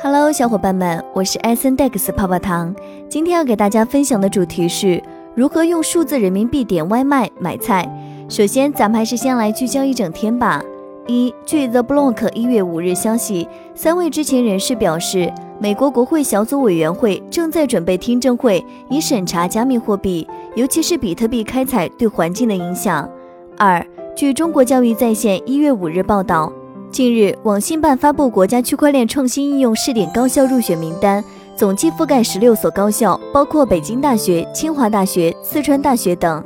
Hello，小伙伴们，我是艾森 Dex 泡泡糖。今天要给大家分享的主题是如何用数字人民币点外卖买菜。首先，咱们还是先来聚焦一整天吧。一，据 The Block 一月五日消息，三位知情人士表示，美国国会小组委员会正在准备听证会，以审查加密货币，尤其是比特币开采对环境的影响。二，据中国教育在线一月五日报道。近日，网信办发布国家区块链创新应用试点高校入选名单，总计覆盖十六所高校，包括北京大学、清华大学、四川大学等。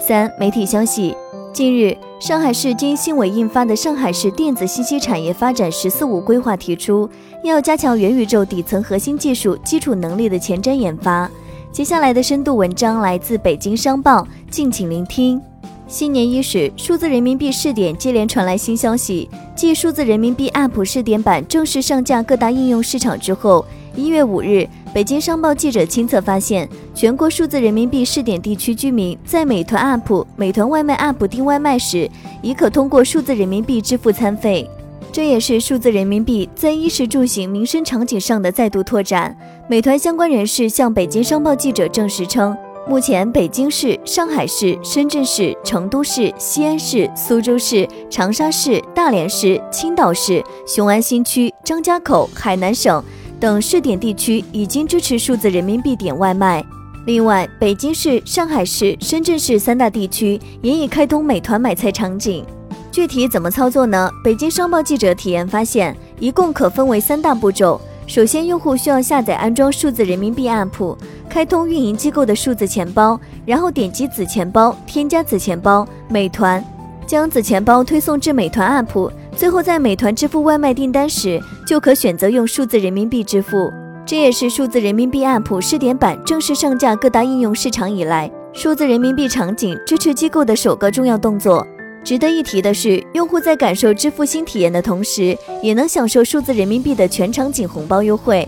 三、媒体消息，近日，上海市经信委印发的《上海市电子信息产业发展“十四五”规划》提出，要加强元宇宙底层核心技术基础能力的前瞻研发。接下来的深度文章来自北京商报，敬请聆听。新年伊始，数字人民币试点接连传来新消息。继数字人民币 App 试点版正式上架各大应用市场之后，一月五日，北京商报记者亲测发现，全国数字人民币试点地区居民在美团 App、美团外卖 App 订外卖时，已可通过数字人民币支付餐费。这也是数字人民币在衣食住行民生场景上的再度拓展。美团相关人士向北京商报记者证实称。目前，北京市、上海市、深圳市、成都市、西安市、苏州市、长沙市、大连市、青岛市、雄安新区、张家口、海南省等试点地区已经支持数字人民币点外卖。另外，北京市、上海市、深圳市三大地区也已开通美团买菜场景。具体怎么操作呢？北京商报记者体验发现，一共可分为三大步骤。首先，用户需要下载安装数字人民币 App。开通运营机构的数字钱包，然后点击子钱包，添加子钱包，美团将子钱包推送至美团 App，最后在美团支付外卖订单时，就可选择用数字人民币支付。这也是数字人民币 App 试点版正式上架各大应用市场以来，数字人民币场景支持机构的首个重要动作。值得一提的是，用户在感受支付新体验的同时，也能享受数字人民币的全场景红包优惠。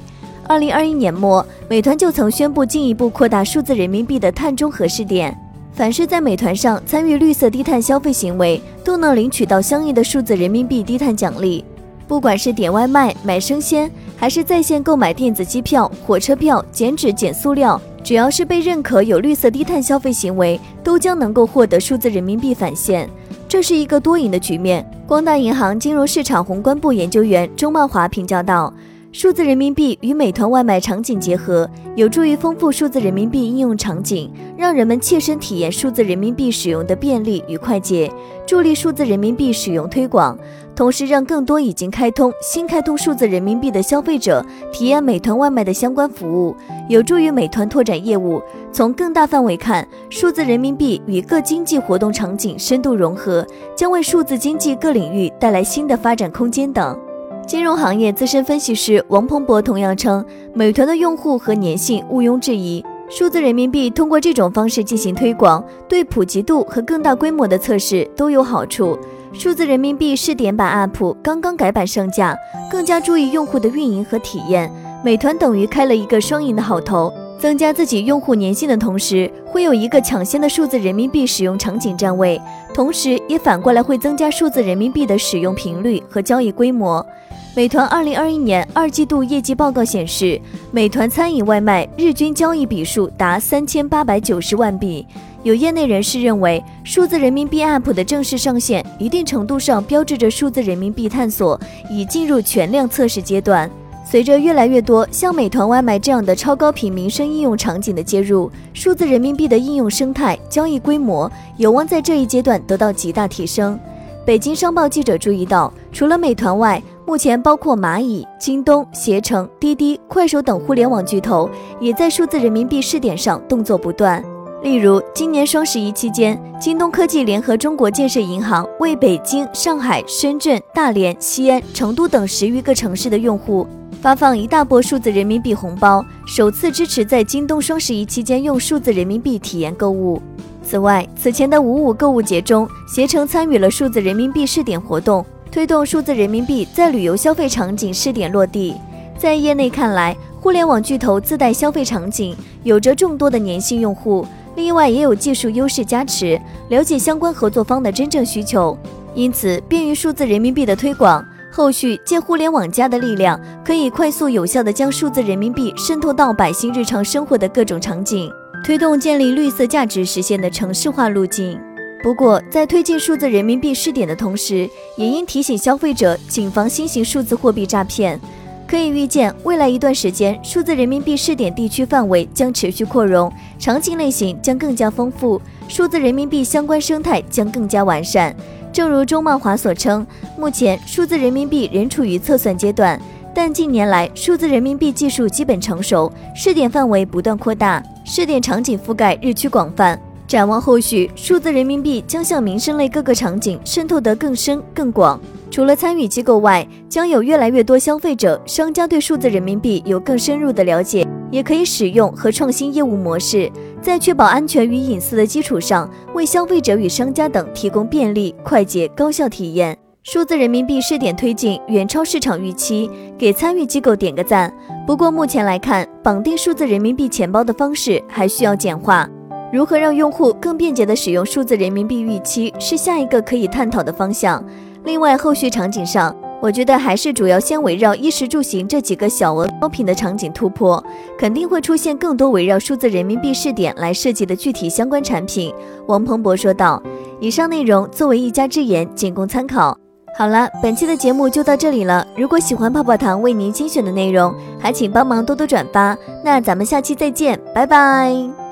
二零二一年末，美团就曾宣布进一步扩大数字人民币的碳中和试点，凡是在美团上参与绿色低碳消费行为，都能领取到相应的数字人民币低碳奖励。不管是点外卖、买生鲜，还是在线购买电子机票、火车票、减纸减塑料，只要是被认可有绿色低碳消费行为，都将能够获得数字人民币返现。这是一个多赢的局面。光大银行金融市场宏观部研究员周茂华评价道。数字人民币与美团外卖场景结合，有助于丰富数字人民币应用场景，让人们切身体验数字人民币使用的便利与快捷，助力数字人民币使用推广，同时让更多已经开通、新开通数字人民币的消费者体验美团外卖的相关服务，有助于美团拓展业务。从更大范围看，数字人民币与各经济活动场景深度融合，将为数字经济各领域带来新的发展空间等。金融行业资深分析师王鹏博同样称，美团的用户和粘性毋庸置疑。数字人民币通过这种方式进行推广，对普及度和更大规模的测试都有好处。数字人民币试点版 App 刚刚改版上架，更加注意用户的运营和体验。美团等于开了一个双赢的好头，增加自己用户粘性的同时，会有一个抢先的数字人民币使用场景站位，同时也反过来会增加数字人民币的使用频率和交易规模。美团二零二一年二季度业绩报告显示，美团餐饮外卖日均交易笔数达三千八百九十万笔。有业内人士认为，数字人民币 App 的正式上线，一定程度上标志着数字人民币探索已进入全量测试阶段。随着越来越多像美团外卖这样的超高频民生应用场景的接入，数字人民币的应用生态、交易规模有望在这一阶段得到极大提升。北京商报记者注意到，除了美团外，目前，包括蚂蚁、京东、携程、滴滴、快手等互联网巨头，也在数字人民币试点上动作不断。例如，今年双十一期间，京东科技联合中国建设银行为北京、上海、深圳、大连、西安、成都等十余个城市的用户发放一大波数字人民币红包，首次支持在京东双十一期间用数字人民币体验购物。此外，此前的五五购物节中，携程参与了数字人民币试点活动。推动数字人民币在旅游消费场景试点落地，在业内看来，互联网巨头自带消费场景，有着众多的粘性用户，另外也有技术优势加持，了解相关合作方的真正需求，因此便于数字人民币的推广。后续借互联网加的力量，可以快速有效地将数字人民币渗透到百姓日常生活的各种场景，推动建立绿色价值实现的城市化路径。不过，在推进数字人民币试点的同时，也应提醒消费者谨防新型数字货币诈骗。可以预见，未来一段时间，数字人民币试点地区范围将持续扩容，场景类型将更加丰富，数字人民币相关生态将更加完善。正如钟茂华所称，目前数字人民币仍处于测算阶段，但近年来数字人民币技术基本成熟，试点范围不断扩大，试点场景覆盖日趋广泛。展望后续，数字人民币将向民生类各个场景渗透得更深更广。除了参与机构外，将有越来越多消费者、商家对数字人民币有更深入的了解，也可以使用和创新业务模式，在确保安全与隐私的基础上，为消费者与商家等提供便利、快捷、高效体验。数字人民币试点推进远超市场预期，给参与机构点个赞。不过目前来看，绑定数字人民币钱包的方式还需要简化。如何让用户更便捷地使用数字人民币预期，是下一个可以探讨的方向。另外，后续场景上，我觉得还是主要先围绕衣食住行这几个小额高频的场景突破，肯定会出现更多围绕数字人民币试点来设计的具体相关产品。王鹏博说道。以上内容作为一家之言，仅供参考。好了，本期的节目就到这里了。如果喜欢泡泡糖为您精选的内容，还请帮忙多多转发。那咱们下期再见，拜拜。